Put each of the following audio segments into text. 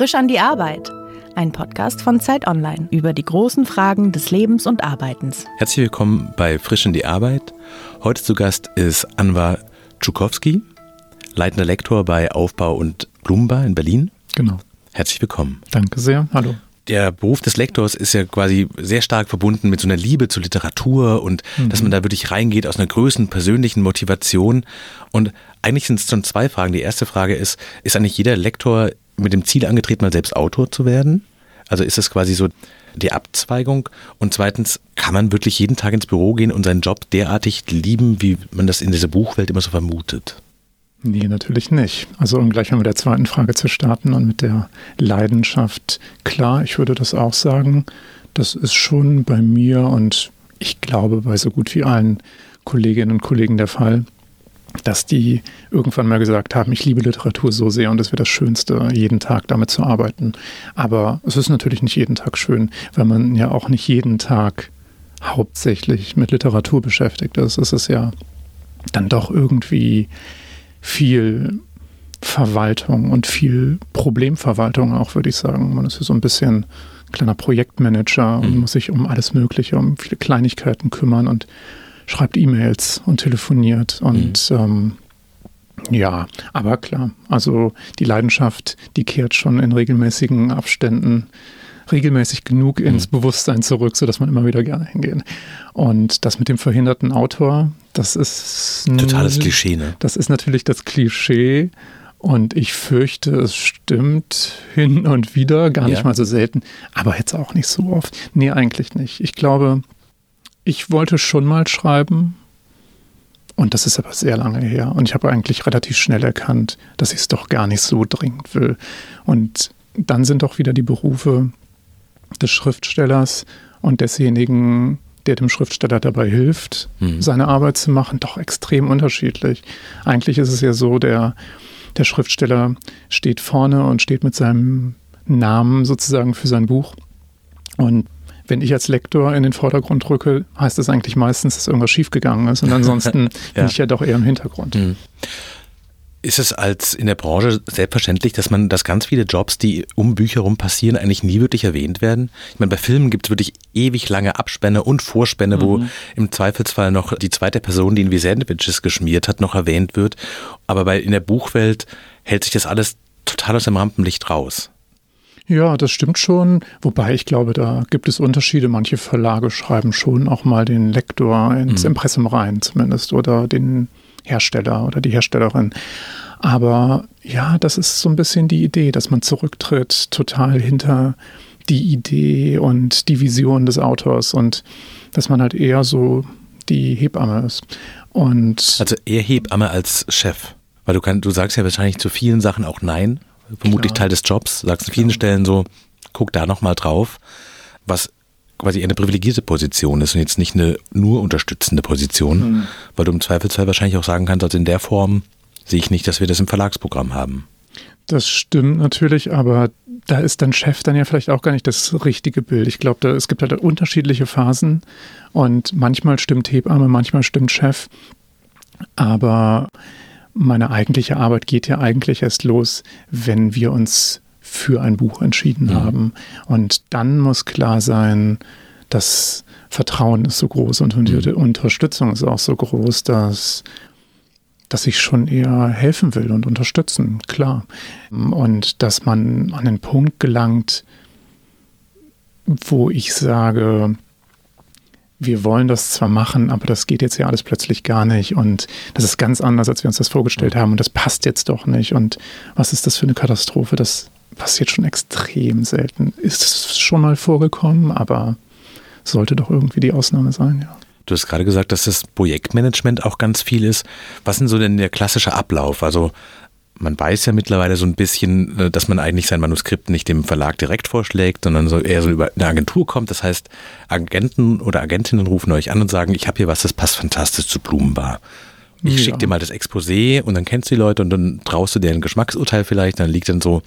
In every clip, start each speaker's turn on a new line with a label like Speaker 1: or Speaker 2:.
Speaker 1: Frisch an die Arbeit. Ein Podcast von Zeit Online über die großen Fragen des Lebens und Arbeitens.
Speaker 2: Herzlich willkommen bei Frisch an die Arbeit. Heute zu Gast ist Anwar Tschukowski, leitender Lektor bei Aufbau und Blumenbar in Berlin.
Speaker 3: Genau.
Speaker 2: Herzlich willkommen.
Speaker 3: Danke sehr. Hallo
Speaker 2: der Beruf des Lektors ist ja quasi sehr stark verbunden mit so einer Liebe zur Literatur und mhm. dass man da wirklich reingeht aus einer größten persönlichen Motivation. Und eigentlich sind es schon zwei Fragen. Die erste Frage ist, ist eigentlich jeder Lektor mit dem Ziel angetreten, mal selbst Autor zu werden? Also ist es quasi so die Abzweigung? Und zweitens, kann man wirklich jeden Tag ins Büro gehen und seinen Job derartig lieben, wie man das in dieser Buchwelt immer so vermutet?
Speaker 3: Nee, natürlich nicht. Also um gleich mal mit der zweiten Frage zu starten und mit der Leidenschaft. Klar, ich würde das auch sagen. Das ist schon bei mir und ich glaube bei so gut wie allen Kolleginnen und Kollegen der Fall, dass die irgendwann mal gesagt haben, ich liebe Literatur so sehr und es wäre das Schönste, jeden Tag damit zu arbeiten. Aber es ist natürlich nicht jeden Tag schön, weil man ja auch nicht jeden Tag hauptsächlich mit Literatur beschäftigt ist. Es ist ja dann doch irgendwie viel Verwaltung und viel Problemverwaltung auch, würde ich sagen. Man ist ja so ein bisschen kleiner Projektmanager und mhm. muss sich um alles Mögliche, um viele Kleinigkeiten kümmern und schreibt E-Mails und telefoniert und mhm. ähm, ja, aber klar, also die Leidenschaft, die kehrt schon in regelmäßigen Abständen regelmäßig genug ins mhm. Bewusstsein zurück, sodass man immer wieder gerne hingeht. Und das mit dem verhinderten Autor, das ist.
Speaker 2: Totales Klischee, ne?
Speaker 3: Das ist natürlich das Klischee. Und ich fürchte, es stimmt hin und wieder, gar ja. nicht mal so selten, aber jetzt auch nicht so oft. Nee, eigentlich nicht. Ich glaube, ich wollte schon mal schreiben. Und das ist aber sehr lange her. Und ich habe eigentlich relativ schnell erkannt, dass ich es doch gar nicht so dringend will. Und dann sind doch wieder die Berufe des Schriftstellers und desjenigen, der dem Schriftsteller dabei hilft, mhm. seine Arbeit zu machen, doch extrem unterschiedlich. Eigentlich ist es ja so, der, der Schriftsteller steht vorne und steht mit seinem Namen sozusagen für sein Buch. Und wenn ich als Lektor in den Vordergrund rücke, heißt das eigentlich meistens, dass irgendwas schiefgegangen ist. Und ansonsten ja. bin ich ja doch eher im Hintergrund. Mhm.
Speaker 2: Ist es als in der Branche selbstverständlich, dass man, dass ganz viele Jobs, die um Bücher herum passieren, eigentlich nie wirklich erwähnt werden? Ich meine, bei Filmen gibt es wirklich ewig lange Abspänne und Vorspänne, mhm. wo im Zweifelsfall noch die zweite Person, die in wie Sandwiches geschmiert hat, noch erwähnt wird. Aber bei, in der Buchwelt hält sich das alles total aus dem Rampenlicht raus.
Speaker 3: Ja, das stimmt schon. Wobei ich glaube, da gibt es Unterschiede. Manche Verlage schreiben schon auch mal den Lektor ins mhm. Impressum rein, zumindest, oder den Hersteller oder die Herstellerin. Aber ja, das ist so ein bisschen die Idee, dass man zurücktritt, total hinter die Idee und die Vision des Autors und dass man halt eher so die Hebamme ist. Und
Speaker 2: also eher Hebamme als Chef. Weil du kannst, du sagst ja wahrscheinlich zu vielen Sachen auch Nein. Vermutlich Klar. Teil des Jobs. Sagst an vielen Klar. Stellen so, guck da nochmal drauf. Was quasi eine privilegierte Position ist und jetzt nicht eine nur unterstützende Position, mhm. weil du im Zweifelsfall wahrscheinlich auch sagen kannst, also in der Form sehe ich nicht, dass wir das im Verlagsprogramm haben.
Speaker 3: Das stimmt natürlich, aber da ist dann Chef dann ja vielleicht auch gar nicht das richtige Bild. Ich glaube, es gibt halt unterschiedliche Phasen und manchmal stimmt Hebamme, manchmal stimmt Chef. Aber meine eigentliche Arbeit geht ja eigentlich erst los, wenn wir uns für ein Buch entschieden mhm. haben. Und dann muss klar sein, das Vertrauen ist so groß und die mhm. Unterstützung ist auch so groß, dass, dass ich schon eher helfen will und unterstützen, klar. Und dass man an den Punkt gelangt, wo ich sage, wir wollen das zwar machen, aber das geht jetzt ja alles plötzlich gar nicht und das ist ganz anders, als wir uns das vorgestellt haben und das passt jetzt doch nicht und was ist das für eine Katastrophe, das passiert schon extrem selten. Ist schon mal vorgekommen, aber sollte doch irgendwie die Ausnahme sein, ja.
Speaker 2: Du hast gerade gesagt, dass das Projektmanagement auch ganz viel ist. Was ist denn so denn der klassische Ablauf? Also man weiß ja mittlerweile so ein bisschen, äh, dass man eigentlich sein Manuskript nicht dem Verlag direkt vorschlägt, sondern so eher so über eine Agentur kommt. Das heißt, Agenten oder Agentinnen rufen euch an und sagen, ich habe hier was, das passt fantastisch zu Blumenbar. Ich ja. schicke dir mal das Exposé und dann kennst du die Leute und dann traust du dir ein Geschmacksurteil vielleicht. Dann liegt dann so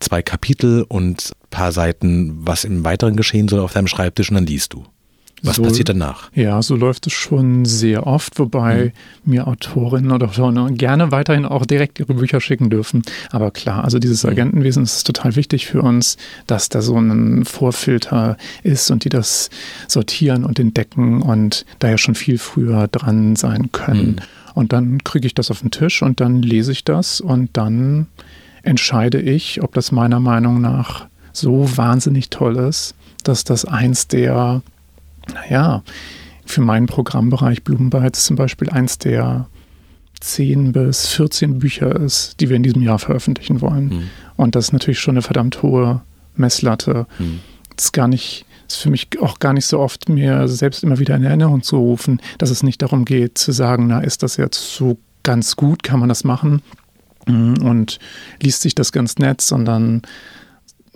Speaker 2: zwei Kapitel und paar Seiten, was im weiteren geschehen soll auf deinem Schreibtisch und dann liest du. Was
Speaker 3: so,
Speaker 2: passiert danach?
Speaker 3: Ja, so läuft es schon sehr oft, wobei mhm. mir Autorinnen oder Autoren gerne weiterhin auch direkt ihre Bücher schicken dürfen. Aber klar, also dieses mhm. Agentenwesen ist total wichtig für uns, dass da so ein Vorfilter ist und die das sortieren und entdecken und da ja schon viel früher dran sein können. Mhm. Und dann kriege ich das auf den Tisch und dann lese ich das und dann entscheide ich, ob das meiner Meinung nach so wahnsinnig toll ist, dass das eins der naja, für meinen Programmbereich Blumenbeits zum Beispiel eins der 10 bis 14 Bücher ist, die wir in diesem Jahr veröffentlichen wollen. Mhm. Und das ist natürlich schon eine verdammt hohe Messlatte. Mhm. Das ist gar nicht, ist für mich auch gar nicht so oft, mir selbst immer wieder in Erinnerung zu rufen, dass es nicht darum geht, zu sagen, na, ist das jetzt so ganz gut, kann man das machen? Mhm. Und liest sich das ganz nett, sondern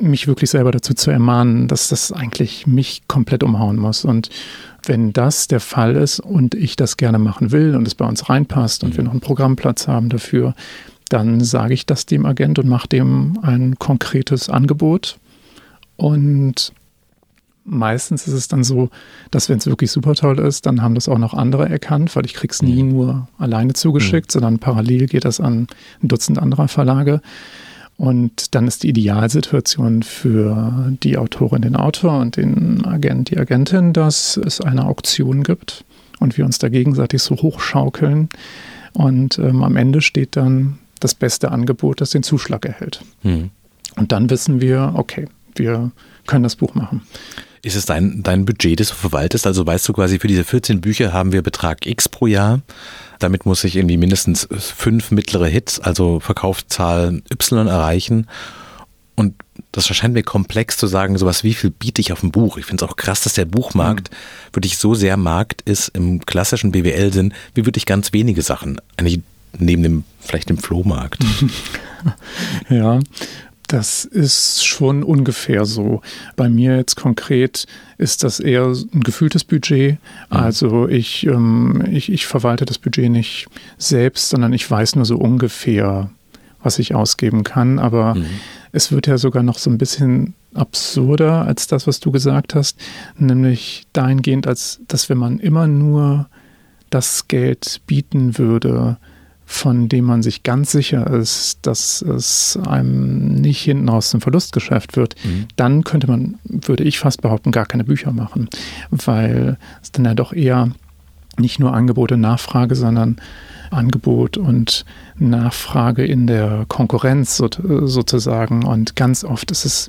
Speaker 3: mich wirklich selber dazu zu ermahnen, dass das eigentlich mich komplett umhauen muss. Und wenn das der Fall ist und ich das gerne machen will und es bei uns reinpasst und mhm. wir noch einen Programmplatz haben dafür, dann sage ich das dem Agent und mache dem ein konkretes Angebot. Und meistens ist es dann so, dass wenn es wirklich super toll ist, dann haben das auch noch andere erkannt, weil ich krieg's nie mhm. nur alleine zugeschickt, mhm. sondern parallel geht das an ein Dutzend anderer Verlage. Und dann ist die Idealsituation für die Autorin, den Autor und den Agent, die Agentin, dass es eine Auktion gibt und wir uns da gegenseitig so hochschaukeln. Und ähm, am Ende steht dann das beste Angebot, das den Zuschlag erhält. Mhm. Und dann wissen wir, okay, wir können das Buch machen.
Speaker 2: Ist es dein, dein Budget, das du verwaltest? Also weißt du quasi, für diese 14 Bücher haben wir Betrag X pro Jahr. Damit muss ich irgendwie mindestens fünf mittlere Hits, also Verkaufszahlen Y erreichen. Und das erscheint mir komplex zu sagen, sowas, wie viel biete ich auf ein Buch? Ich finde es auch krass, dass der Buchmarkt mhm. wirklich so sehr Markt ist im klassischen BWL-Sinn, wie wirklich ganz wenige Sachen. Eigentlich neben dem, vielleicht dem Flohmarkt.
Speaker 3: ja, das ist schon ungefähr so. Bei mir jetzt konkret ist das eher ein gefühltes Budget. Mhm. Also ich, ähm, ich, ich verwalte das Budget nicht selbst, sondern ich weiß nur so ungefähr, was ich ausgeben kann. Aber mhm. es wird ja sogar noch so ein bisschen absurder als das, was du gesagt hast, nämlich dahingehend, als dass wenn man immer nur das Geld bieten würde, von dem man sich ganz sicher ist, dass es einem nicht hinten aus dem Verlustgeschäft wird, mhm. dann könnte man, würde ich fast behaupten, gar keine Bücher machen, weil es dann ja doch eher nicht nur Angebot und Nachfrage, sondern Angebot und Nachfrage in der Konkurrenz sozusagen. Und ganz oft ist es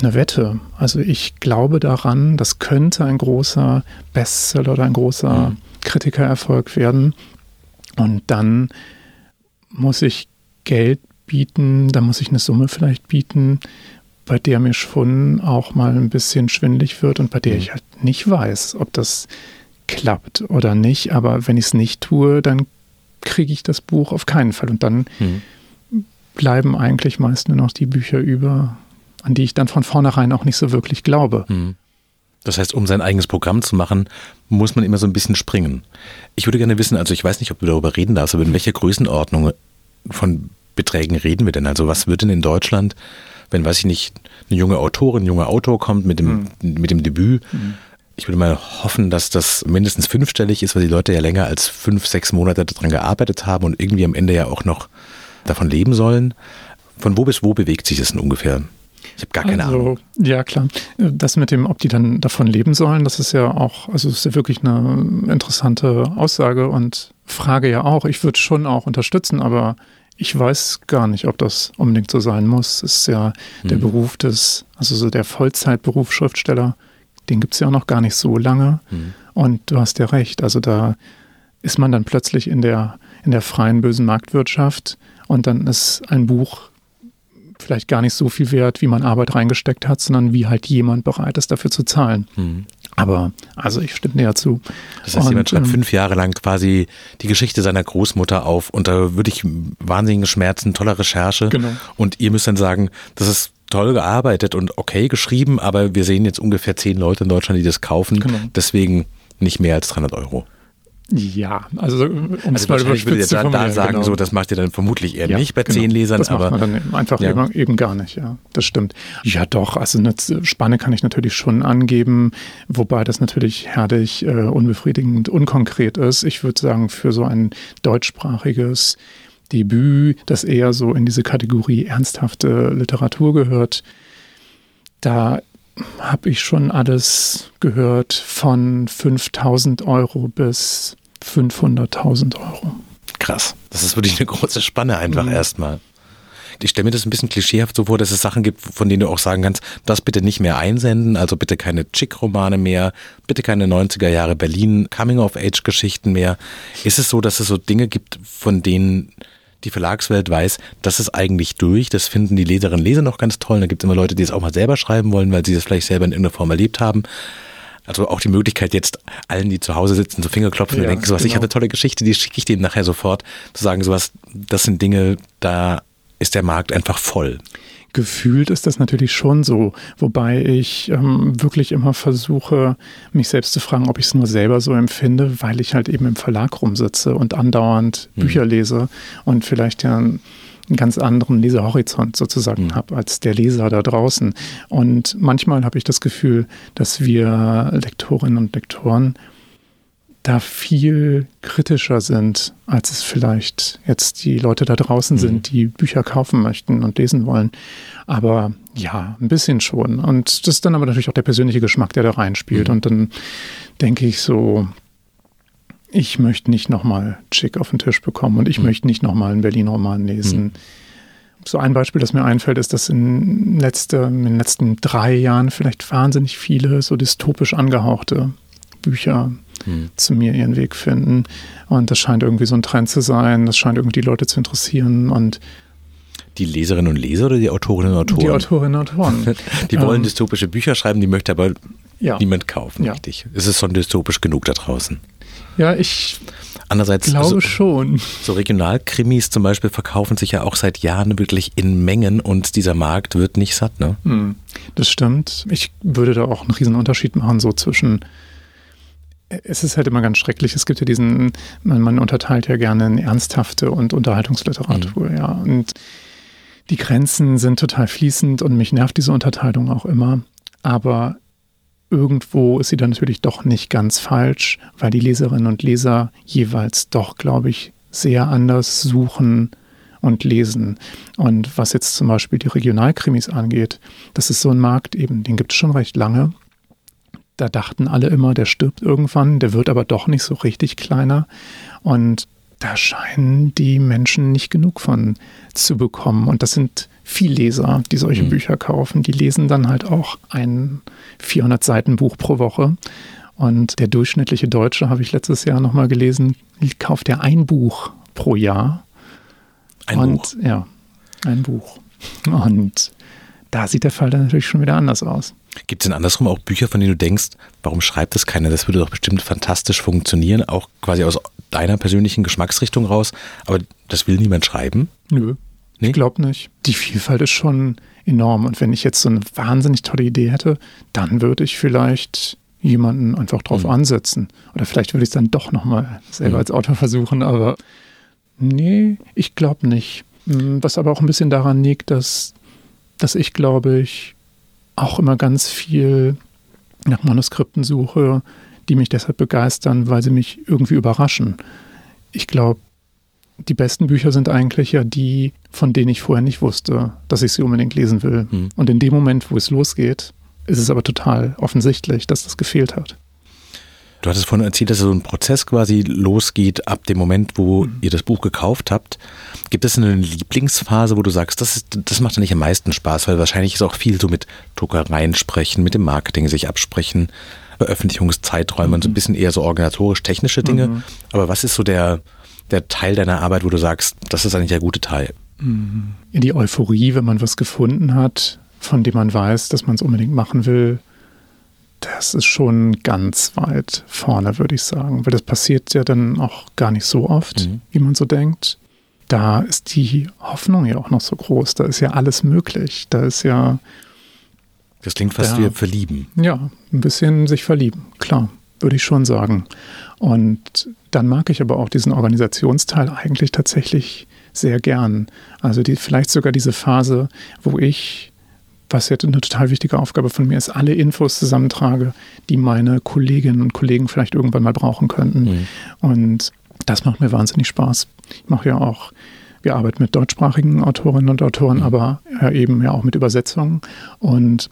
Speaker 3: eine Wette. Also ich glaube daran, das könnte ein großer Bestseller oder ein großer mhm. Kritikererfolg werden. Und dann muss ich Geld bieten, da muss ich eine Summe vielleicht bieten, bei der mir schon auch mal ein bisschen schwindlig wird und bei der mhm. ich halt nicht weiß, ob das klappt oder nicht. Aber wenn ich es nicht tue, dann kriege ich das Buch auf keinen Fall. Und dann mhm. bleiben eigentlich meist nur noch die Bücher über, an die ich dann von vornherein auch nicht so wirklich glaube. Mhm.
Speaker 2: Das heißt, um sein eigenes Programm zu machen, muss man immer so ein bisschen springen. Ich würde gerne wissen, also ich weiß nicht, ob du darüber reden darfst, aber in welcher Größenordnung von Beträgen reden wir denn? Also was wird denn in Deutschland, wenn, weiß ich nicht, eine junge Autorin, ein junger Autor kommt mit dem, mhm. mit dem Debüt? Mhm. Ich würde mal hoffen, dass das mindestens fünfstellig ist, weil die Leute ja länger als fünf, sechs Monate daran gearbeitet haben und irgendwie am Ende ja auch noch davon leben sollen. Von wo bis wo bewegt sich das denn ungefähr? Ich habe gar keine also, Ahnung.
Speaker 3: Ja, klar. Das mit dem, ob die dann davon leben sollen, das ist ja auch, also ist ja wirklich eine interessante Aussage und Frage ja auch. Ich würde schon auch unterstützen, aber ich weiß gar nicht, ob das unbedingt so sein muss. Es ist ja der mhm. Beruf des, also so der Vollzeitberuf Schriftsteller, den gibt es ja auch noch gar nicht so lange. Mhm. Und du hast ja recht, also da ist man dann plötzlich in der, in der freien bösen Marktwirtschaft und dann ist ein Buch vielleicht gar nicht so viel wert, wie man Arbeit reingesteckt hat, sondern wie halt jemand bereit ist, dafür zu zahlen. Mhm. Aber also ich stimme dir zu.
Speaker 2: Das heißt, und, jemand schreibt ähm, fünf Jahre lang quasi die Geschichte seiner Großmutter auf und da würde ich wahnsinnige Schmerzen, tolle Recherche. Genau. Und ihr müsst dann sagen, das ist toll gearbeitet und okay geschrieben, aber wir sehen jetzt ungefähr zehn Leute in Deutschland, die das kaufen. Genau. Deswegen nicht mehr als 300 Euro.
Speaker 3: Ja, also um
Speaker 2: also es mal würde ihr da, da sagen, genau. so, das macht ihr dann vermutlich eher ja, nicht bei genau. zehn Lesern.
Speaker 3: Das
Speaker 2: aber
Speaker 3: macht man dann einfach ja. eben, eben, gar nicht, ja, das stimmt. Ja doch, also eine Spanne kann ich natürlich schon angeben, wobei das natürlich herrlich, äh, unbefriedigend, unkonkret ist. Ich würde sagen, für so ein deutschsprachiges Debüt, das eher so in diese Kategorie ernsthafte Literatur gehört, da habe ich schon alles gehört von 5000 Euro bis 500.000 Euro.
Speaker 2: Krass. Das ist wirklich eine große Spanne einfach mhm. erstmal. Ich stelle mir das ein bisschen klischeehaft so vor, dass es Sachen gibt, von denen du auch sagen kannst, das bitte nicht mehr einsenden, also bitte keine Chick-Romane mehr, bitte keine 90er Jahre Berlin Coming-of-Age-Geschichten mehr. Ist es so, dass es so Dinge gibt, von denen die Verlagswelt weiß, das ist eigentlich durch, das finden die Leserinnen und Leser noch ganz toll. Da gibt es immer Leute, die es auch mal selber schreiben wollen, weil sie das vielleicht selber in irgendeiner Form erlebt haben. Also auch die Möglichkeit jetzt allen, die zu Hause sitzen, so Fingerklopfen ja, und denken sowas, genau. ich habe eine tolle Geschichte, die schicke ich denen nachher sofort, zu sagen sowas, das sind Dinge, da ist der Markt einfach voll
Speaker 3: gefühlt ist das natürlich schon so, wobei ich ähm, wirklich immer versuche, mich selbst zu fragen, ob ich es nur selber so empfinde, weil ich halt eben im Verlag rumsitze und andauernd mhm. Bücher lese und vielleicht ja einen ganz anderen Lesehorizont sozusagen mhm. habe als der Leser da draußen. Und manchmal habe ich das Gefühl, dass wir Lektorinnen und Lektoren da viel kritischer sind, als es vielleicht jetzt die Leute da draußen mhm. sind, die Bücher kaufen möchten und lesen wollen. Aber ja, ein bisschen schon. Und das ist dann aber natürlich auch der persönliche Geschmack, der da reinspielt. Mhm. Und dann denke ich so, ich möchte nicht nochmal Chick auf den Tisch bekommen und ich mhm. möchte nicht nochmal einen Berlin-Roman lesen. Mhm. So ein Beispiel, das mir einfällt, ist, dass in, letzte, in den letzten drei Jahren vielleicht wahnsinnig viele so dystopisch angehauchte Bücher hm. zu mir ihren Weg finden. Und das scheint irgendwie so ein Trend zu sein. Das scheint irgendwie die Leute zu interessieren. Und
Speaker 2: die Leserinnen und Leser oder die Autorinnen und Autoren?
Speaker 3: Die Autorinnen und Autoren.
Speaker 2: die wollen ähm, dystopische Bücher schreiben, die möchte aber ja. niemand kaufen, ja. richtig? Ist es schon dystopisch genug da draußen?
Speaker 3: Ja, ich
Speaker 2: Andererseits
Speaker 3: glaube so, schon.
Speaker 2: So Regionalkrimis zum Beispiel verkaufen sich ja auch seit Jahren wirklich in Mengen und dieser Markt wird nicht satt, ne?
Speaker 3: Hm, das stimmt. Ich würde da auch einen riesen Unterschied machen, so zwischen es ist halt immer ganz schrecklich. Es gibt ja diesen, man, man unterteilt ja gerne in ernsthafte und Unterhaltungsliteratur, mhm. ja. Und die Grenzen sind total fließend und mich nervt diese Unterteilung auch immer. Aber irgendwo ist sie dann natürlich doch nicht ganz falsch, weil die Leserinnen und Leser jeweils doch, glaube ich, sehr anders suchen und lesen. Und was jetzt zum Beispiel die Regionalkrimis angeht, das ist so ein Markt eben, den gibt es schon recht lange. Da dachten alle immer, der stirbt irgendwann, der wird aber doch nicht so richtig kleiner. Und da scheinen die Menschen nicht genug von zu bekommen. Und das sind viel Leser, die solche mhm. Bücher kaufen. Die lesen dann halt auch ein 400 Seiten Buch pro Woche. Und der durchschnittliche Deutsche, habe ich letztes Jahr nochmal gelesen, kauft ja ein Buch pro Jahr.
Speaker 2: Ein
Speaker 3: und,
Speaker 2: Buch?
Speaker 3: Ja, ein Buch. Und da sieht der Fall dann natürlich schon wieder anders aus.
Speaker 2: Gibt es denn andersrum auch Bücher, von denen du denkst, warum schreibt das keiner? Das würde doch bestimmt fantastisch funktionieren, auch quasi aus deiner persönlichen Geschmacksrichtung raus, aber das will niemand schreiben?
Speaker 3: Nö. Nee? Ich glaube nicht. Die Vielfalt ist schon enorm. Und wenn ich jetzt so eine wahnsinnig tolle Idee hätte, dann würde ich vielleicht jemanden einfach drauf mhm. ansetzen. Oder vielleicht würde ich es dann doch nochmal selber mhm. als Autor versuchen, aber nee, ich glaube nicht. Hm, was aber auch ein bisschen daran liegt, dass, dass ich, glaube ich, auch immer ganz viel nach Manuskripten suche, die mich deshalb begeistern, weil sie mich irgendwie überraschen. Ich glaube, die besten Bücher sind eigentlich ja die, von denen ich vorher nicht wusste, dass ich sie unbedingt lesen will. Hm. Und in dem Moment, wo es losgeht, ist es aber total offensichtlich, dass das gefehlt hat.
Speaker 2: Du hattest vorhin erzählt, dass so ein Prozess quasi losgeht ab dem Moment, wo mhm. ihr das Buch gekauft habt. Gibt es eine Lieblingsphase, wo du sagst, das, ist, das macht ja nicht am meisten Spaß, weil wahrscheinlich ist auch viel so mit Druckereien sprechen, mit dem Marketing sich absprechen, Veröffentlichungszeiträume mhm. und so ein bisschen eher so organisatorisch-technische Dinge. Mhm. Aber was ist so der, der Teil deiner Arbeit, wo du sagst, das ist eigentlich der gute Teil?
Speaker 3: Mhm. In die Euphorie, wenn man was gefunden hat, von dem man weiß, dass man es unbedingt machen will, das ist schon ganz weit vorne, würde ich sagen, weil das passiert ja dann auch gar nicht so oft, mhm. wie man so denkt. Da ist die Hoffnung ja auch noch so groß, da ist ja alles möglich, da ist ja.
Speaker 2: Das klingt fast wie verlieben.
Speaker 3: Ja, ein bisschen sich verlieben, klar, würde ich schon sagen. Und dann mag ich aber auch diesen Organisationsteil eigentlich tatsächlich sehr gern. Also die, vielleicht sogar diese Phase, wo ich, was jetzt eine total wichtige Aufgabe von mir ist, alle Infos zusammentrage, die meine Kolleginnen und Kollegen vielleicht irgendwann mal brauchen könnten. Mhm. Und das macht mir wahnsinnig Spaß. Ich mache ja auch, wir arbeiten mit deutschsprachigen Autorinnen und Autoren, mhm. aber ja eben ja auch mit Übersetzungen. Und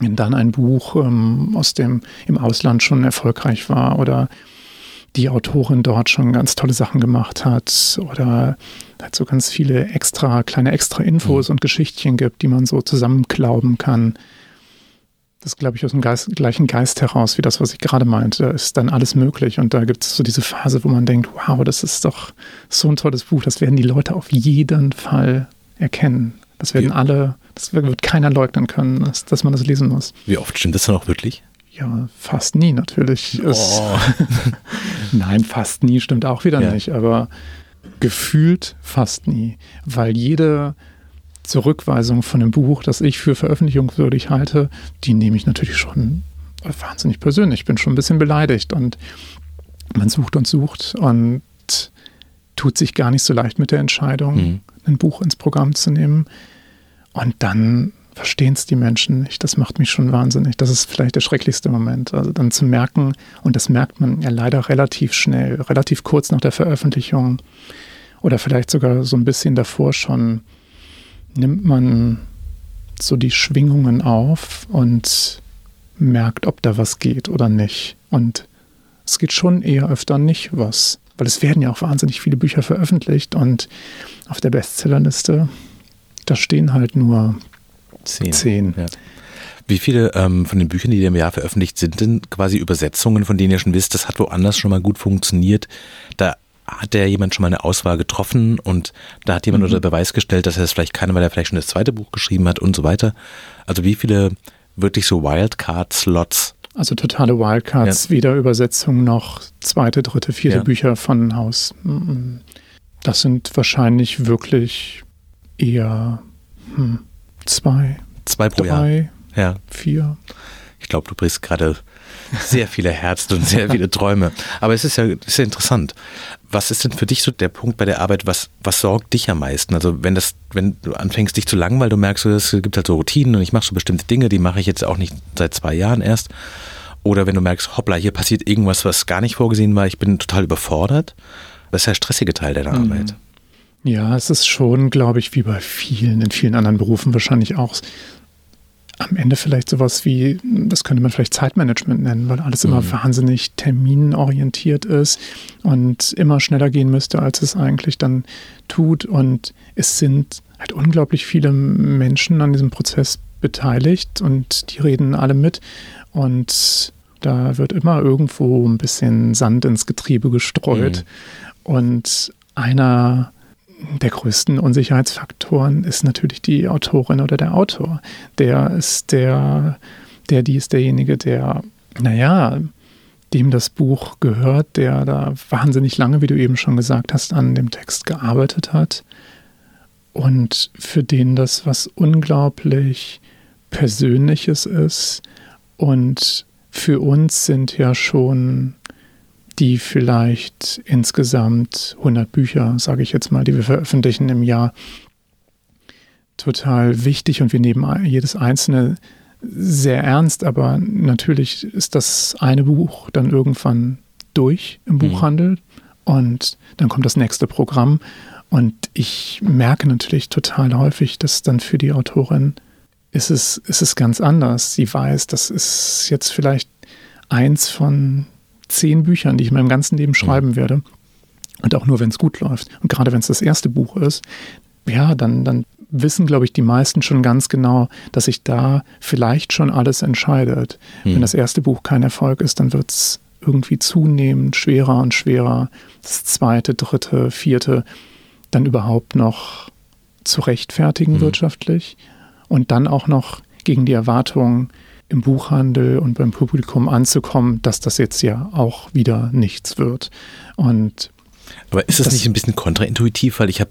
Speaker 3: wenn dann ein Buch ähm, aus dem im Ausland schon erfolgreich war oder die Autorin dort schon ganz tolle Sachen gemacht hat oder halt so ganz viele extra, kleine extra Infos mhm. und Geschichtchen gibt, die man so zusammenklauben kann. Das glaube ich aus dem Geist, gleichen Geist heraus, wie das, was ich gerade meinte. Da ist dann alles möglich. Und da gibt es so diese Phase, wo man denkt, wow, das ist doch so ein tolles Buch. Das werden die Leute auf jeden Fall erkennen. Das werden wie, alle, das wird keiner leugnen können, dass, dass man das lesen muss.
Speaker 2: Wie oft stimmt das dann auch wirklich?
Speaker 3: Ja, fast nie natürlich. Oh. Nein, fast nie stimmt auch wieder ja. nicht, aber gefühlt fast nie, weil jede Zurückweisung von einem Buch, das ich für veröffentlichungswürdig halte, die nehme ich natürlich schon wahnsinnig persönlich. Ich bin schon ein bisschen beleidigt und man sucht und sucht und tut sich gar nicht so leicht mit der Entscheidung, mhm. ein Buch ins Programm zu nehmen. Und dann verstehen es die Menschen nicht. Das macht mich schon wahnsinnig. Das ist vielleicht der schrecklichste Moment. Also dann zu merken, und das merkt man ja leider relativ schnell, relativ kurz nach der Veröffentlichung oder vielleicht sogar so ein bisschen davor schon, nimmt man so die Schwingungen auf und merkt, ob da was geht oder nicht. Und es geht schon eher öfter nicht was, weil es werden ja auch wahnsinnig viele Bücher veröffentlicht und auf der Bestsellerliste, da stehen halt nur Zehn. Zehn. Ja.
Speaker 2: Wie viele ähm, von den Büchern, die ihr im Jahr veröffentlicht, sind denn quasi Übersetzungen, von denen ihr schon wisst, das hat woanders schon mal gut funktioniert? Da hat der jemand schon mal eine Auswahl getroffen und da hat jemand mhm. unter Beweis gestellt, dass er es vielleicht kann, weil er vielleicht schon das zweite Buch geschrieben hat und so weiter. Also wie viele wirklich so Wildcard-Slots?
Speaker 3: Also totale Wildcards, ja. weder Übersetzung noch zweite, dritte, vierte ja. Bücher von Haus. Das sind wahrscheinlich wirklich eher hm, Zwei.
Speaker 2: Zwei pro
Speaker 3: drei,
Speaker 2: Jahr. Ja.
Speaker 3: Vier.
Speaker 2: Ich glaube, du brichst gerade sehr viele Herzen und sehr viele Träume. Aber es ist ja, ist ja interessant. Was ist denn für dich so der Punkt bei der Arbeit, was, was sorgt dich am meisten? Also wenn das, wenn du anfängst, dich zu langweilen, du merkst, es gibt halt so Routinen und ich mache so bestimmte Dinge, die mache ich jetzt auch nicht seit zwei Jahren erst. Oder wenn du merkst, hoppla, hier passiert irgendwas, was gar nicht vorgesehen war, ich bin total überfordert. Das ist der stressige Teil deiner mhm. Arbeit.
Speaker 3: Ja, es ist schon, glaube ich, wie bei vielen, in vielen anderen Berufen wahrscheinlich auch am Ende vielleicht sowas wie, das könnte man vielleicht Zeitmanagement nennen, weil alles immer mhm. wahnsinnig terminorientiert ist und immer schneller gehen müsste, als es eigentlich dann tut. Und es sind halt unglaublich viele Menschen an diesem Prozess beteiligt und die reden alle mit. Und da wird immer irgendwo ein bisschen Sand ins Getriebe gestreut. Mhm. Und einer der größten Unsicherheitsfaktoren ist natürlich die Autorin oder der Autor. Der ist der, der, die ist derjenige, der, naja, dem das Buch gehört, der da wahnsinnig lange, wie du eben schon gesagt hast, an dem Text gearbeitet hat und für den das was unglaublich Persönliches ist. Und für uns sind ja schon die vielleicht insgesamt 100 Bücher, sage ich jetzt mal, die wir veröffentlichen im Jahr, total wichtig und wir nehmen jedes einzelne sehr ernst, aber natürlich ist das eine Buch dann irgendwann durch im mhm. Buchhandel und dann kommt das nächste Programm und ich merke natürlich total häufig, dass dann für die Autorin ist es, ist es ganz anders. Sie weiß, das ist jetzt vielleicht eins von zehn Büchern, die ich in meinem ganzen Leben schreiben mhm. werde. Und auch nur, wenn es gut läuft. Und gerade wenn es das erste Buch ist, ja, dann, dann wissen, glaube ich, die meisten schon ganz genau, dass sich da vielleicht schon alles entscheidet. Mhm. Wenn das erste Buch kein Erfolg ist, dann wird es irgendwie zunehmend schwerer und schwerer, das zweite, dritte, vierte dann überhaupt noch zu rechtfertigen mhm. wirtschaftlich und dann auch noch gegen die Erwartungen im Buchhandel und beim Publikum anzukommen, dass das jetzt ja auch wieder nichts wird. Und
Speaker 2: aber ist das, das, nicht ein bisschen kontraintuitiv, weil ich habe,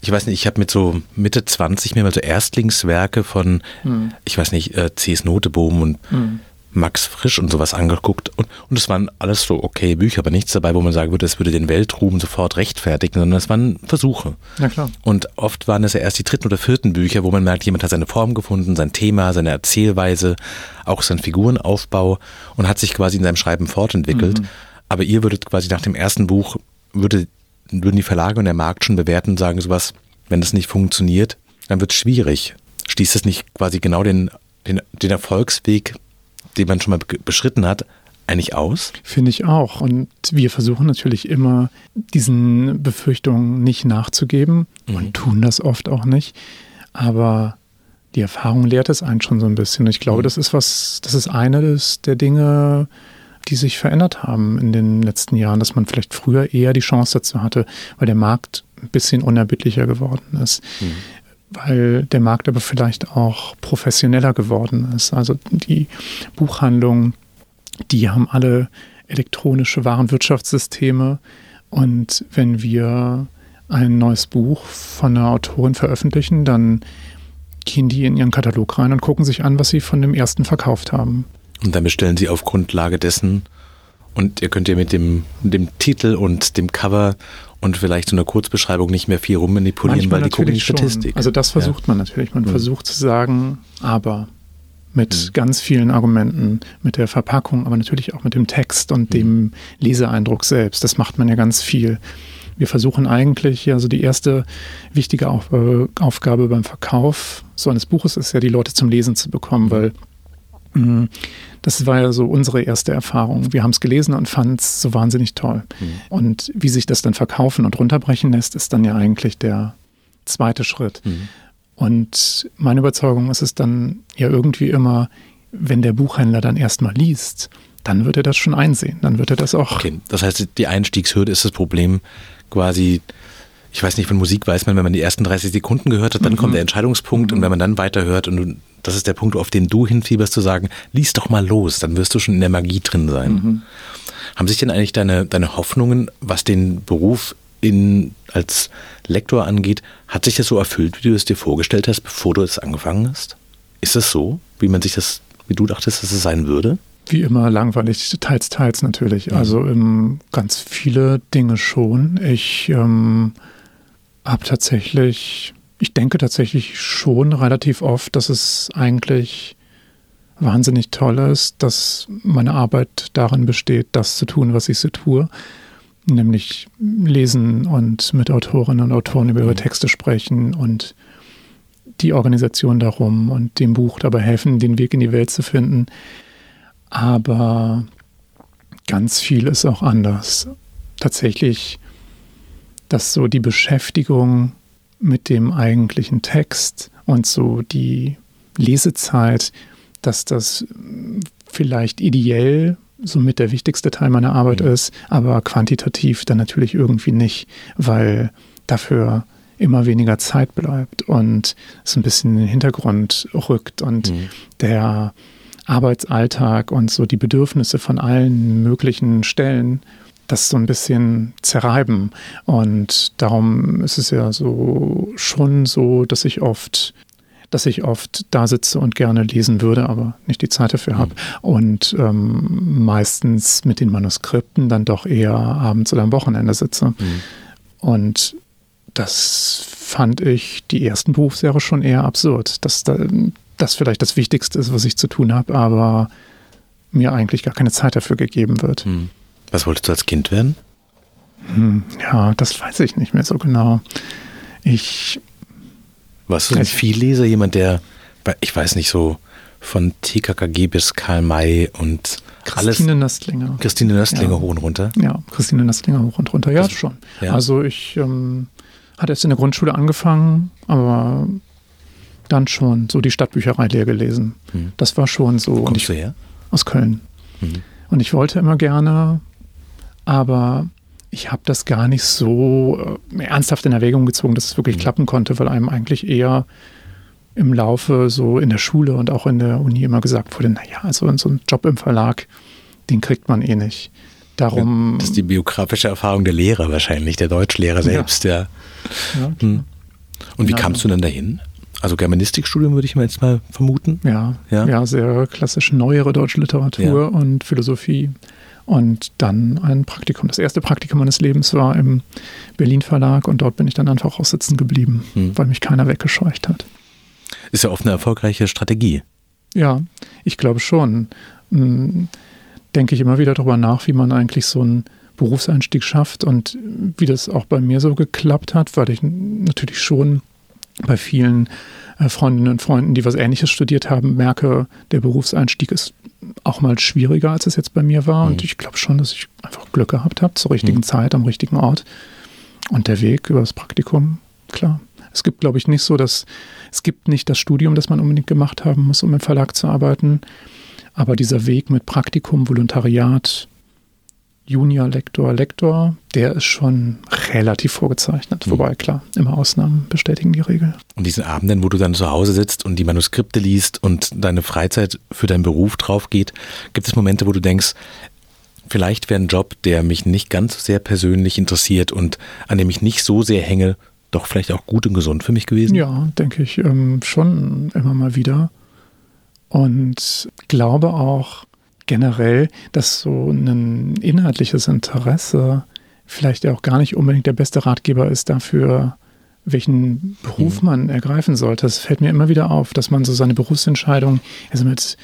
Speaker 2: ich weiß nicht, ich habe mit so Mitte 20 mir mal so Erstlingswerke von, hm. ich weiß nicht, äh, C.S. Notebohm und hm. Max Frisch und sowas angeguckt und, und es waren alles so okay Bücher, aber nichts dabei, wo man sagen würde, es würde den Weltruhm sofort rechtfertigen, sondern es waren Versuche.
Speaker 3: Ja, klar.
Speaker 2: Und oft waren es ja erst die dritten oder vierten Bücher, wo man merkt, jemand hat seine Form gefunden, sein Thema, seine Erzählweise, auch sein Figurenaufbau und hat sich quasi in seinem Schreiben fortentwickelt. Mhm. Aber ihr würdet quasi nach dem ersten Buch, würde, würden die Verlage und der Markt schon bewerten und sagen sowas, wenn das nicht funktioniert, dann wird es schwierig. Schließt es nicht quasi genau den, den, den Erfolgsweg den man schon mal beschritten hat, eigentlich aus?
Speaker 3: Finde ich auch. Und wir versuchen natürlich immer, diesen Befürchtungen nicht nachzugeben mhm. und tun das oft auch nicht. Aber die Erfahrung lehrt es einen schon so ein bisschen. Ich glaube, mhm. das ist was, das ist eine des, der Dinge, die sich verändert haben in den letzten Jahren, dass man vielleicht früher eher die Chance dazu hatte, weil der Markt ein bisschen unerbittlicher geworden ist. Mhm weil der Markt aber vielleicht auch professioneller geworden ist. Also die Buchhandlungen, die haben alle elektronische Warenwirtschaftssysteme und wenn wir ein neues Buch von einer Autorin veröffentlichen, dann gehen die in ihren Katalog rein und gucken sich an, was sie von dem ersten verkauft haben.
Speaker 2: Und dann bestellen sie auf Grundlage dessen und ihr könnt ja mit dem, dem Titel und dem Cover und vielleicht so eine Kurzbeschreibung nicht mehr viel rummanipulieren, weil die gucken die Statistik.
Speaker 3: Also das versucht ja. man natürlich. Man ja. versucht zu sagen, aber mit mhm. ganz vielen Argumenten, mit der Verpackung, aber natürlich auch mit dem Text und mhm. dem Leseeindruck selbst. Das macht man ja ganz viel. Wir versuchen eigentlich, also die erste wichtige Aufgabe beim Verkauf so eines Buches ist ja, die Leute zum Lesen zu bekommen, mhm. weil das war ja so unsere erste Erfahrung. Wir haben es gelesen und fanden es so wahnsinnig toll. Mhm. Und wie sich das dann verkaufen und runterbrechen lässt, ist dann ja eigentlich der zweite Schritt. Mhm. Und meine Überzeugung ist es dann ja irgendwie immer, wenn der Buchhändler dann erstmal liest, dann wird er das schon einsehen. Dann wird er das auch.
Speaker 2: Okay, das heißt, die Einstiegshürde ist das Problem quasi ich weiß nicht, von Musik weiß man, wenn man die ersten 30 Sekunden gehört hat, dann mhm. kommt der Entscheidungspunkt mhm. und wenn man dann weiterhört und das ist der Punkt, auf den du hinfieberst, zu sagen, lies doch mal los, dann wirst du schon in der Magie drin sein. Mhm. Haben sich denn eigentlich deine, deine Hoffnungen, was den Beruf in, als Lektor angeht, hat sich das so erfüllt, wie du es dir vorgestellt hast, bevor du es angefangen hast? Ist das so, wie man sich das, wie du dachtest, dass es sein würde?
Speaker 3: Wie immer langweilig, teils, teils natürlich. Mhm. Also ähm, ganz viele Dinge schon. Ich ähm, habe tatsächlich ich denke tatsächlich schon relativ oft, dass es eigentlich wahnsinnig toll ist, dass meine Arbeit darin besteht, das zu tun, was ich so tue. Nämlich lesen und mit Autorinnen und Autoren über ihre mhm. Texte sprechen und die Organisation darum und dem Buch dabei helfen, den Weg in die Welt zu finden. Aber ganz viel ist auch anders. Tatsächlich, dass so die Beschäftigung mit dem eigentlichen Text und so die Lesezeit, dass das vielleicht ideell somit der wichtigste Teil meiner Arbeit mhm. ist, aber quantitativ dann natürlich irgendwie nicht, weil dafür immer weniger Zeit bleibt und es ein bisschen in den Hintergrund rückt und mhm. der Arbeitsalltag und so die Bedürfnisse von allen möglichen Stellen das so ein bisschen zerreiben. Und darum ist es ja so schon so, dass ich oft dass ich oft da sitze und gerne lesen würde, aber nicht die Zeit dafür habe. Mhm. Und ähm, meistens mit den Manuskripten dann doch eher abends oder am Wochenende sitze. Mhm. Und das fand ich die ersten Berufsjahre schon eher absurd, dass das vielleicht das Wichtigste ist, was ich zu tun habe, aber mir eigentlich gar keine Zeit dafür gegeben wird. Mhm.
Speaker 2: Was wolltest du als Kind werden?
Speaker 3: Hm, ja, das weiß ich nicht mehr so genau. Ich.
Speaker 2: Warst du ein Vielleser? Jemand, der, ich weiß nicht, so von TKKG bis Karl May und
Speaker 3: Christine Nöstlinger.
Speaker 2: Christine Nöstlinger ja. hoch und runter?
Speaker 3: Ja, Christine Nöstlinger hoch und runter. Ja, das, schon. Ja. Also ich ähm, hatte erst in der Grundschule angefangen, aber dann schon so die Stadtbücherei leer gelesen. Hm. Das war schon so.
Speaker 2: Wo kommst ich, du her?
Speaker 3: Aus Köln. Hm. Und ich wollte immer gerne aber ich habe das gar nicht so äh, ernsthaft in Erwägung gezogen, dass es wirklich mhm. klappen konnte, weil einem eigentlich eher im Laufe so in der Schule und auch in der Uni immer gesagt wurde, naja, also so ein Job im Verlag, den kriegt man eh nicht. Darum.
Speaker 2: das ist die biografische Erfahrung der Lehrer wahrscheinlich, der Deutschlehrer selbst, ja. ja. ja hm. Und wie kamst du dann dahin? Also Germanistikstudium würde ich mal jetzt mal vermuten.
Speaker 3: Ja, ja, ja, sehr klassisch neuere deutsche Literatur ja. und Philosophie. Und dann ein Praktikum. Das erste Praktikum meines Lebens war im Berlin Verlag und dort bin ich dann einfach auch sitzen geblieben, hm. weil mich keiner weggescheucht hat.
Speaker 2: Ist ja oft eine erfolgreiche Strategie.
Speaker 3: Ja, ich glaube schon. Hm, denke ich immer wieder darüber nach, wie man eigentlich so einen Berufseinstieg schafft und wie das auch bei mir so geklappt hat, weil ich natürlich schon bei vielen äh, Freundinnen und Freunden, die was Ähnliches studiert haben, merke, der Berufseinstieg ist auch mal schwieriger, als es jetzt bei mir war. Mhm. Und ich glaube schon, dass ich einfach Glück gehabt habe, zur richtigen mhm. Zeit, am richtigen Ort. Und der Weg über das Praktikum, klar. Es gibt, glaube ich, nicht so, dass es gibt nicht das Studium, das man unbedingt gemacht haben muss, um im Verlag zu arbeiten. Aber dieser Weg mit Praktikum, Volontariat, Junior Lektor, Lektor, der ist schon relativ vorgezeichnet. Mhm. Wobei, klar, immer Ausnahmen bestätigen die Regel.
Speaker 2: Und diesen Abenden, wo du dann zu Hause sitzt und die Manuskripte liest und deine Freizeit für deinen Beruf drauf geht, gibt es Momente, wo du denkst, vielleicht wäre ein Job, der mich nicht ganz sehr persönlich interessiert und an dem ich nicht so sehr hänge, doch vielleicht auch gut und gesund für mich gewesen?
Speaker 3: Ja, denke ich ähm, schon immer mal wieder. Und glaube auch, generell, dass so ein inhaltliches Interesse vielleicht auch gar nicht unbedingt der beste Ratgeber ist dafür, welchen Beruf mhm. man ergreifen sollte. Es fällt mir immer wieder auf, dass man so seine Berufsentscheidung, also mit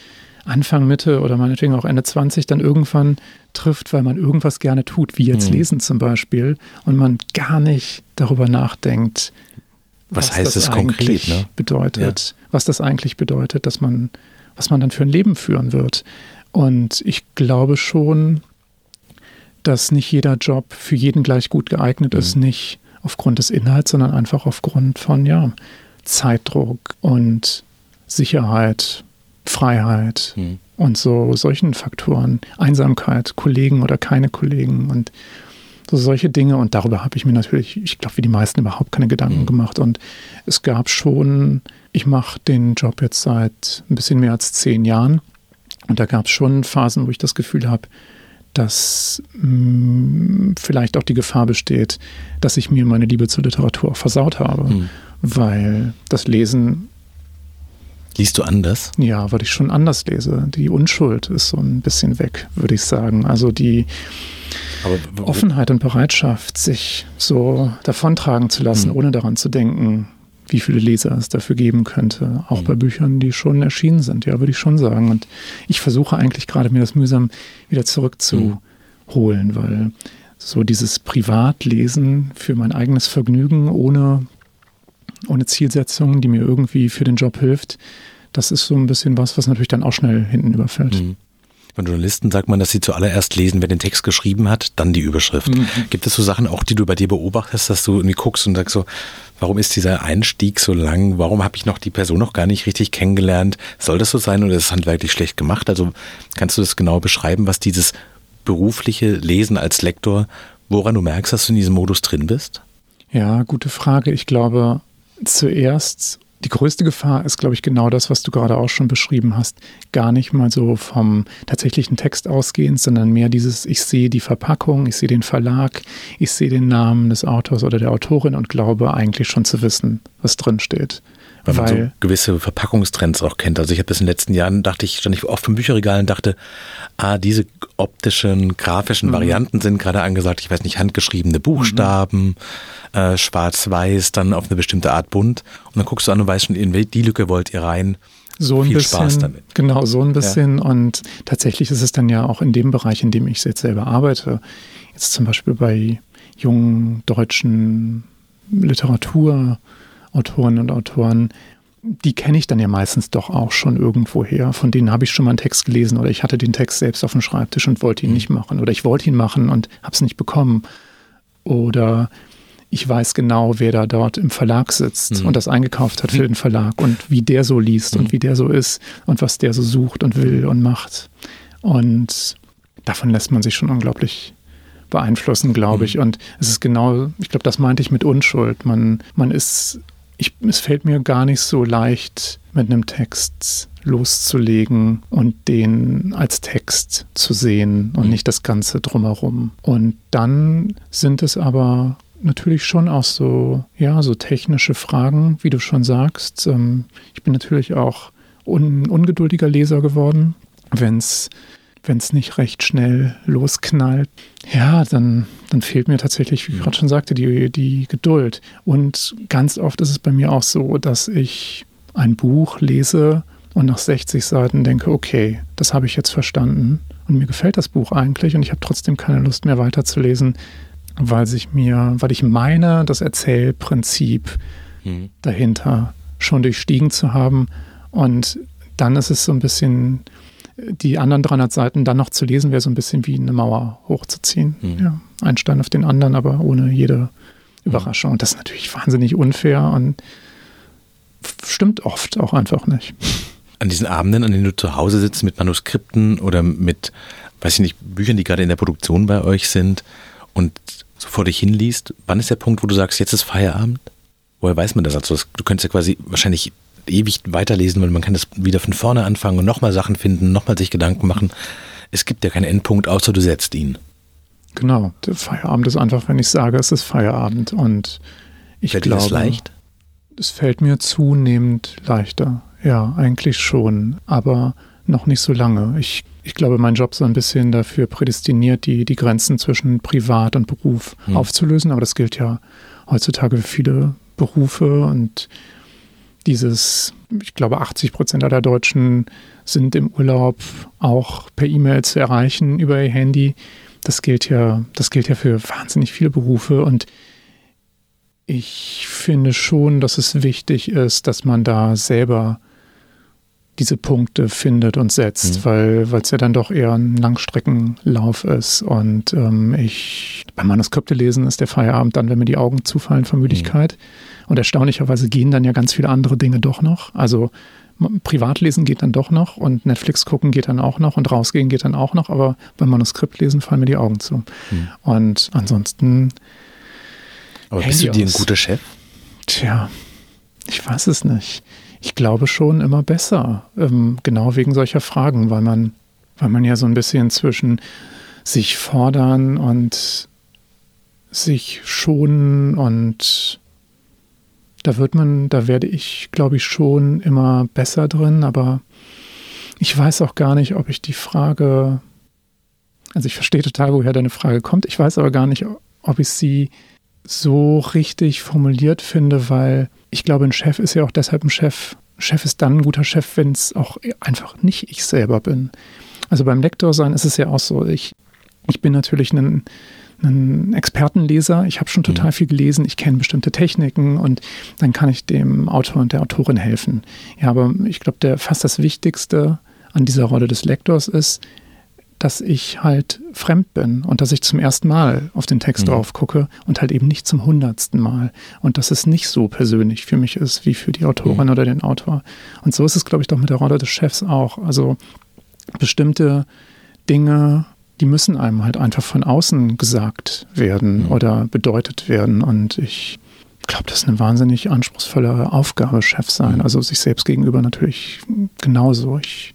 Speaker 3: Anfang, Mitte oder meinetwegen auch Ende 20 dann irgendwann trifft, weil man irgendwas gerne tut, wie jetzt mhm. lesen zum Beispiel, und man gar nicht darüber nachdenkt,
Speaker 2: was, was heißt das, das konkret ne?
Speaker 3: bedeutet, ja. was das eigentlich bedeutet, dass man, was man dann für ein Leben führen wird. Und ich glaube schon, dass nicht jeder Job für jeden gleich gut geeignet mhm. ist, nicht aufgrund des Inhalts, sondern einfach aufgrund von ja, Zeitdruck und Sicherheit, Freiheit mhm. und so solchen Faktoren, Einsamkeit, Kollegen oder keine Kollegen und so solche Dinge. Und darüber habe ich mir natürlich, ich glaube, wie die meisten überhaupt keine Gedanken mhm. gemacht. Und es gab schon, ich mache den Job jetzt seit ein bisschen mehr als zehn Jahren und da gab es schon Phasen, wo ich das Gefühl habe, dass mh, mm, vielleicht auch die Gefahr besteht, dass ich mir meine Liebe zur Literatur auch versaut habe, mhm. weil das Lesen.
Speaker 2: Liest du anders?
Speaker 3: Ja, weil ich schon anders lese. Die Unschuld ist so ein bisschen weg, würde ich sagen. Also die Offenheit und Bereitschaft, sich so davontragen zu lassen, mhm. ohne daran zu denken, wie viele Leser es dafür geben könnte. Auch mhm. bei Büchern, die schon erschienen sind, ja, würde ich schon sagen. Und ich versuche eigentlich gerade mir das mühsam wieder zurückzuholen, mhm. weil so dieses Privatlesen für mein eigenes Vergnügen ohne, ohne Zielsetzung, die mir irgendwie für den Job hilft, das ist so ein bisschen was, was natürlich dann auch schnell hinten überfällt. Mhm.
Speaker 2: Von Journalisten sagt man, dass sie zuallererst lesen, wer den Text geschrieben hat, dann die Überschrift. Mhm. Gibt es so Sachen auch, die du bei dir beobachtest, dass du irgendwie guckst und sagst so, Warum ist dieser Einstieg so lang? Warum habe ich noch die Person noch gar nicht richtig kennengelernt? Soll das so sein oder ist es handwerklich schlecht gemacht? Also kannst du das genau beschreiben, was dieses berufliche Lesen als Lektor, woran du merkst, dass du in diesem Modus drin bist?
Speaker 3: Ja, gute Frage. Ich glaube, zuerst die größte Gefahr ist, glaube ich, genau das, was du gerade auch schon beschrieben hast. Gar nicht mal so vom tatsächlichen Text ausgehend, sondern mehr dieses, ich sehe die Verpackung, ich sehe den Verlag, ich sehe den Namen des Autors oder der Autorin und glaube eigentlich schon zu wissen, was drin steht.
Speaker 2: Weil, man so gewisse Verpackungstrends auch kennt. Also ich habe das in den letzten Jahren, dachte ich, stand ich oft im Bücherregal und dachte, ah, diese optischen, grafischen mhm. Varianten sind gerade angesagt. Ich weiß nicht, handgeschriebene Buchstaben, mhm. äh, schwarz-weiß, dann auf eine bestimmte Art bunt. Und dann guckst du an und weißt schon, in die Lücke wollt ihr rein.
Speaker 3: So ein Viel bisschen, Spaß damit. Genau, so ein bisschen. Ja. Und tatsächlich ist es dann ja auch in dem Bereich, in dem ich jetzt selber arbeite, jetzt zum Beispiel bei jungen deutschen Literatur- Autorinnen und Autoren, die kenne ich dann ja meistens doch auch schon irgendwo her. Von denen habe ich schon mal einen Text gelesen oder ich hatte den Text selbst auf dem Schreibtisch und wollte ihn mhm. nicht machen oder ich wollte ihn machen und habe es nicht bekommen. Oder ich weiß genau, wer da dort im Verlag sitzt mhm. und das eingekauft hat für den Verlag und wie der so liest mhm. und wie der so ist und was der so sucht und will und macht. Und davon lässt man sich schon unglaublich beeinflussen, glaube ich. Mhm. Und es ist genau, ich glaube, das meinte ich mit Unschuld. Man, man ist ich, es fällt mir gar nicht so leicht, mit einem Text loszulegen und den als Text zu sehen und mhm. nicht das Ganze drumherum. Und dann sind es aber natürlich schon auch so, ja, so technische Fragen, wie du schon sagst. Ähm, ich bin natürlich auch un ungeduldiger Leser geworden, wenn es wenn es nicht recht schnell losknallt, ja, dann, dann fehlt mir tatsächlich, wie ich gerade schon sagte, die, die Geduld. Und ganz oft ist es bei mir auch so, dass ich ein Buch lese und nach 60 Seiten denke, okay, das habe ich jetzt verstanden. Und mir gefällt das Buch eigentlich und ich habe trotzdem keine Lust mehr weiterzulesen, weil sich mir, weil ich meine, das Erzählprinzip mhm. dahinter schon durchstiegen zu haben. Und dann ist es so ein bisschen die anderen 300 Seiten dann noch zu lesen, wäre so ein bisschen wie eine Mauer hochzuziehen. Mhm. Ja, ein Stein auf den anderen, aber ohne jede Überraschung. Und das ist natürlich wahnsinnig unfair und stimmt oft auch einfach nicht.
Speaker 2: An diesen Abenden, an denen du zu Hause sitzt mit Manuskripten oder mit, weiß ich nicht, Büchern, die gerade in der Produktion bei euch sind und so vor dich hinliest, wann ist der Punkt, wo du sagst, jetzt ist Feierabend? Woher weiß man das? Also du könntest ja quasi wahrscheinlich ewig weiterlesen, weil man kann das wieder von vorne anfangen und nochmal Sachen finden, nochmal sich Gedanken machen. Es gibt ja keinen Endpunkt, außer du setzt ihn.
Speaker 3: Genau, der Feierabend ist einfach, wenn ich sage, es ist Feierabend. Und ich
Speaker 2: Fällt
Speaker 3: glaube,
Speaker 2: dir das leicht?
Speaker 3: Es fällt mir zunehmend leichter. Ja, eigentlich schon, aber noch nicht so lange. Ich, ich glaube, mein Job ist ein bisschen dafür prädestiniert, die, die Grenzen zwischen Privat und Beruf hm. aufzulösen. Aber das gilt ja heutzutage für viele Berufe und dieses, ich glaube, 80 Prozent aller Deutschen sind im Urlaub auch per E-Mail zu erreichen über ihr Handy. Das gilt ja, das gilt ja für wahnsinnig viele Berufe und ich finde schon, dass es wichtig ist, dass man da selber diese Punkte findet und setzt, mhm. weil es ja dann doch eher ein Langstreckenlauf ist. Und ähm, ich beim Manuskripte lesen ist der Feierabend dann, wenn mir die Augen zufallen vor Müdigkeit. Mhm. Und erstaunlicherweise gehen dann ja ganz viele andere Dinge doch noch. Also Privatlesen geht dann doch noch und Netflix gucken geht dann auch noch und rausgehen geht dann auch noch, aber beim Manuskriptlesen fallen mir die Augen zu. Mhm. Und ansonsten.
Speaker 2: Aber bist du dir ein guter Chef?
Speaker 3: Tja, ich weiß es nicht ich glaube schon immer besser, ähm, genau wegen solcher Fragen, weil man, weil man ja so ein bisschen zwischen sich fordern und sich schonen und da wird man, da werde ich, glaube ich, schon immer besser drin, aber ich weiß auch gar nicht, ob ich die Frage, also ich verstehe total, woher deine Frage kommt, ich weiß aber gar nicht, ob ich sie so richtig formuliert finde, weil ich glaube, ein Chef ist ja auch deshalb ein Chef. Ein Chef ist dann ein guter Chef, wenn es auch einfach nicht ich selber bin. Also beim Lektor sein ist es ja auch so. Ich, ich bin natürlich ein, ein Expertenleser. Ich habe schon total mhm. viel gelesen. Ich kenne bestimmte Techniken und dann kann ich dem Autor und der Autorin helfen. Ja, aber ich glaube, fast das Wichtigste an dieser Rolle des Lektors ist, dass ich halt fremd bin und dass ich zum ersten Mal auf den Text mhm. drauf gucke und halt eben nicht zum hundertsten Mal und dass es nicht so persönlich für mich ist wie für die Autorin mhm. oder den Autor. Und so ist es, glaube ich, doch mit der Rolle des Chefs auch. Also bestimmte Dinge, die müssen einem halt einfach von außen gesagt werden mhm. oder bedeutet werden und ich glaube, das ist eine wahnsinnig anspruchsvolle Aufgabe, Chef sein. Mhm. Also sich selbst gegenüber natürlich genauso. Ich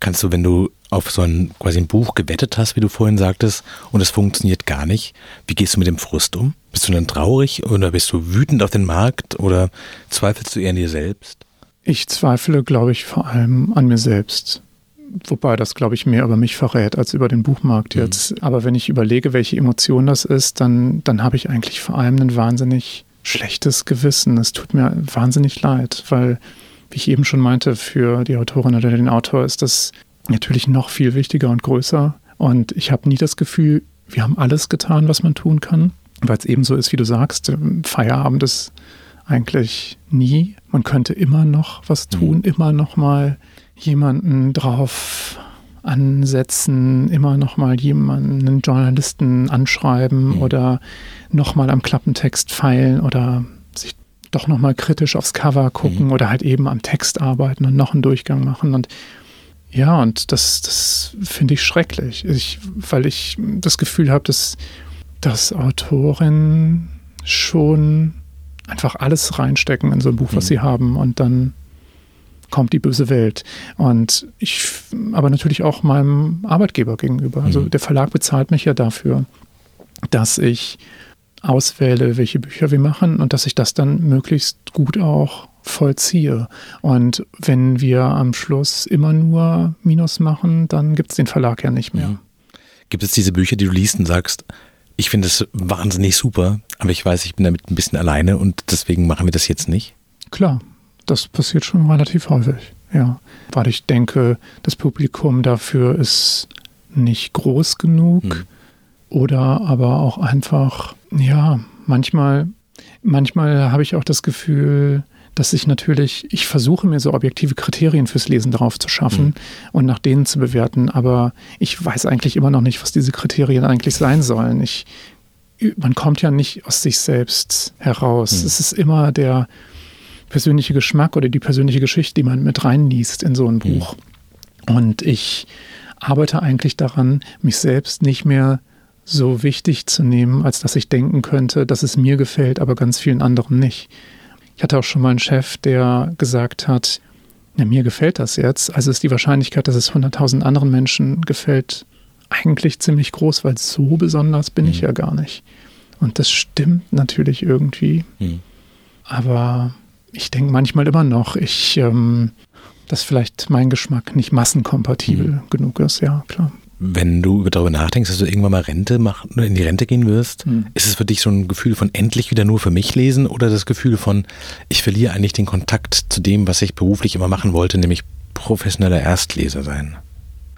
Speaker 2: Kannst du, wenn du auf so ein quasi ein Buch gewettet hast, wie du vorhin sagtest, und es funktioniert gar nicht, wie gehst du mit dem Frust um? Bist du dann traurig oder bist du wütend auf den Markt oder zweifelst du eher an dir selbst?
Speaker 3: Ich zweifle, glaube ich, vor allem an mir selbst. Wobei das, glaube ich, mehr über mich verrät als über den Buchmarkt mhm. jetzt. Mhm. Aber wenn ich überlege, welche Emotion das ist, dann, dann habe ich eigentlich vor allem ein wahnsinnig schlechtes Gewissen. Es tut mir wahnsinnig leid, weil wie ich eben schon meinte, für die Autorin oder den Autor ist das natürlich noch viel wichtiger und größer. Und ich habe nie das Gefühl, wir haben alles getan, was man tun kann, weil es eben so ist, wie du sagst, ähm, Feierabend ist eigentlich nie. Man könnte immer noch was mhm. tun, mhm. immer noch mal jemanden drauf ansetzen, immer noch mal jemanden, einen Journalisten anschreiben mhm. oder noch mal am Klappentext feilen oder sich doch nochmal kritisch aufs Cover gucken mhm. oder halt eben am Text arbeiten und noch einen Durchgang machen. Und ja, und das, das finde ich schrecklich, ich, weil ich das Gefühl habe, dass, dass Autorinnen schon einfach alles reinstecken in so ein Buch, was mhm. sie haben und dann kommt die böse Welt. Und ich, aber natürlich auch meinem Arbeitgeber gegenüber. Also mhm. der Verlag bezahlt mich ja dafür, dass ich auswähle, welche Bücher wir machen und dass ich das dann möglichst gut auch vollziehe. Und wenn wir am Schluss immer nur Minus machen, dann gibt es den Verlag ja nicht mehr. Mhm.
Speaker 2: Gibt es diese Bücher, die du liest und sagst, ich finde es wahnsinnig super, aber ich weiß, ich bin damit ein bisschen alleine und deswegen machen wir das jetzt nicht?
Speaker 3: Klar, das passiert schon relativ häufig, ja. Weil ich denke, das Publikum dafür ist nicht groß genug hm. Oder aber auch einfach, ja, manchmal, manchmal habe ich auch das Gefühl, dass ich natürlich, ich versuche mir so objektive Kriterien fürs Lesen darauf zu schaffen mhm. und nach denen zu bewerten, aber ich weiß eigentlich immer noch nicht, was diese Kriterien eigentlich sein sollen. Ich, man kommt ja nicht aus sich selbst heraus. Mhm. Es ist immer der persönliche Geschmack oder die persönliche Geschichte, die man mit reinliest in so ein Buch. Mhm. Und ich arbeite eigentlich daran, mich selbst nicht mehr so wichtig zu nehmen, als dass ich denken könnte, dass es mir gefällt, aber ganz vielen anderen nicht. Ich hatte auch schon mal einen Chef, der gesagt hat, ja, mir gefällt das jetzt. Also ist die Wahrscheinlichkeit, dass es 100.000 anderen Menschen gefällt, eigentlich ziemlich groß, weil so besonders bin mhm. ich ja gar nicht. Und das stimmt natürlich irgendwie. Mhm. Aber ich denke manchmal immer noch, ich, ähm, dass vielleicht mein Geschmack nicht massenkompatibel mhm. genug ist, ja, klar
Speaker 2: wenn du darüber nachdenkst, dass du irgendwann mal Rente machen, in die Rente gehen wirst, mhm. ist es für dich so ein Gefühl von endlich wieder nur für mich lesen oder das Gefühl von, ich verliere eigentlich den Kontakt zu dem, was ich beruflich immer machen wollte, nämlich professioneller Erstleser sein?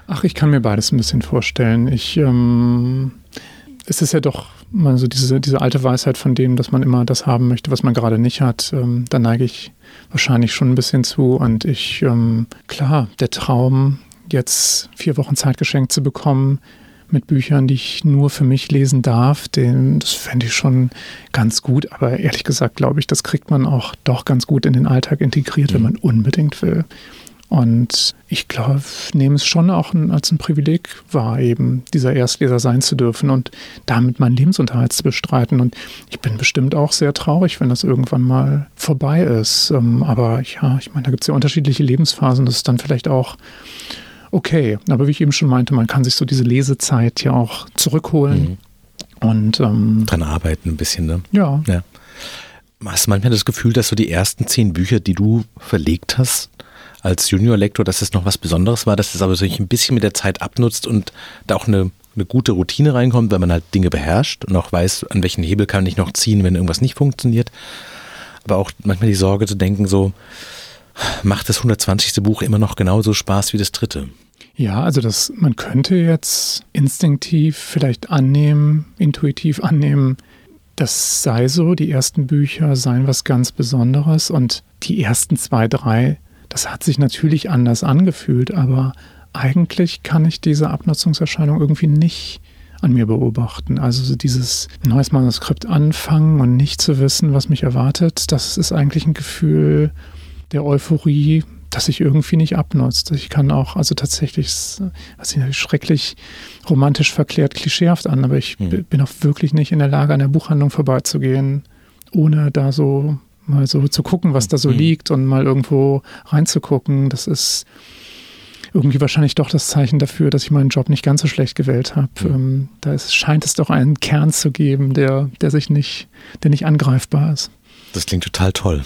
Speaker 3: Ach, ich kann mir beides ein bisschen vorstellen. Ich, ähm, es ist ja doch mal so diese, diese alte Weisheit von dem, dass man immer das haben möchte, was man gerade nicht hat. Ähm, da neige ich wahrscheinlich schon ein bisschen zu. Und ich, ähm, klar, der Traum, jetzt vier Wochen Zeit geschenkt zu bekommen mit Büchern, die ich nur für mich lesen darf, den, das fände ich schon ganz gut. Aber ehrlich gesagt glaube ich, das kriegt man auch doch ganz gut in den Alltag integriert, mhm. wenn man unbedingt will. Und ich glaube, nehme es schon auch als ein Privileg wahr, eben dieser Erstleser sein zu dürfen und damit meinen Lebensunterhalt zu bestreiten. Und ich bin bestimmt auch sehr traurig, wenn das irgendwann mal vorbei ist. Ähm, aber ja, ich meine, da gibt es ja unterschiedliche Lebensphasen. Das ist dann vielleicht auch okay. Aber wie ich eben schon meinte, man kann sich so diese Lesezeit ja auch zurückholen.
Speaker 2: Mhm. Und ähm, dran arbeiten ein bisschen, ne?
Speaker 3: Ja. ja.
Speaker 2: Hast du manchmal das Gefühl, dass so die ersten zehn Bücher, die du verlegt hast, als Junior-Lektor, dass es noch was Besonderes war, dass es aber sich ein bisschen mit der Zeit abnutzt und da auch eine, eine gute Routine reinkommt, weil man halt Dinge beherrscht und auch weiß, an welchen Hebel kann ich noch ziehen, wenn irgendwas nicht funktioniert. Aber auch manchmal die Sorge zu denken, so, macht das 120. Buch immer noch genauso Spaß wie das dritte?
Speaker 3: Ja, also das, man könnte jetzt instinktiv vielleicht annehmen, intuitiv annehmen, das sei so, die ersten Bücher seien was ganz Besonderes und die ersten zwei, drei, das hat sich natürlich anders angefühlt, aber eigentlich kann ich diese Abnutzungserscheinung irgendwie nicht an mir beobachten. Also so dieses neues Manuskript anfangen und nicht zu wissen, was mich erwartet, das ist eigentlich ein Gefühl der Euphorie, das sich irgendwie nicht abnutzt. Ich kann auch, also tatsächlich, was sich schrecklich romantisch verklärt, klischeehaft an, aber ich mhm. bin auch wirklich nicht in der Lage, an der Buchhandlung vorbeizugehen, ohne da so mal so zu gucken, was da so mhm. liegt und mal irgendwo reinzugucken. Das ist irgendwie wahrscheinlich doch das Zeichen dafür, dass ich meinen Job nicht ganz so schlecht gewählt habe. Mhm. Ähm, da ist, scheint es doch einen Kern zu geben, der, der sich nicht, der nicht angreifbar ist.
Speaker 2: Das klingt total toll.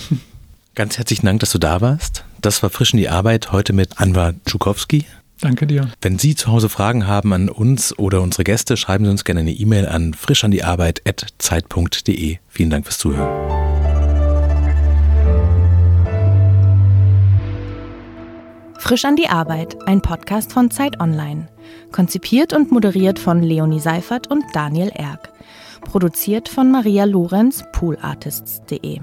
Speaker 2: Ganz herzlichen Dank, dass du da warst. Das war Frisch in die Arbeit heute mit Anwar Tschukowski.
Speaker 3: Danke dir.
Speaker 2: Wenn Sie zu Hause Fragen haben an uns oder unsere Gäste, schreiben Sie uns gerne eine E-Mail an frischandiearbeit.zeit.de. Vielen Dank fürs Zuhören.
Speaker 1: Frisch an die Arbeit, ein Podcast von Zeit Online. Konzipiert und moderiert von Leonie Seifert und Daniel Erck. Produziert von Maria Lorenz, poolartists.de.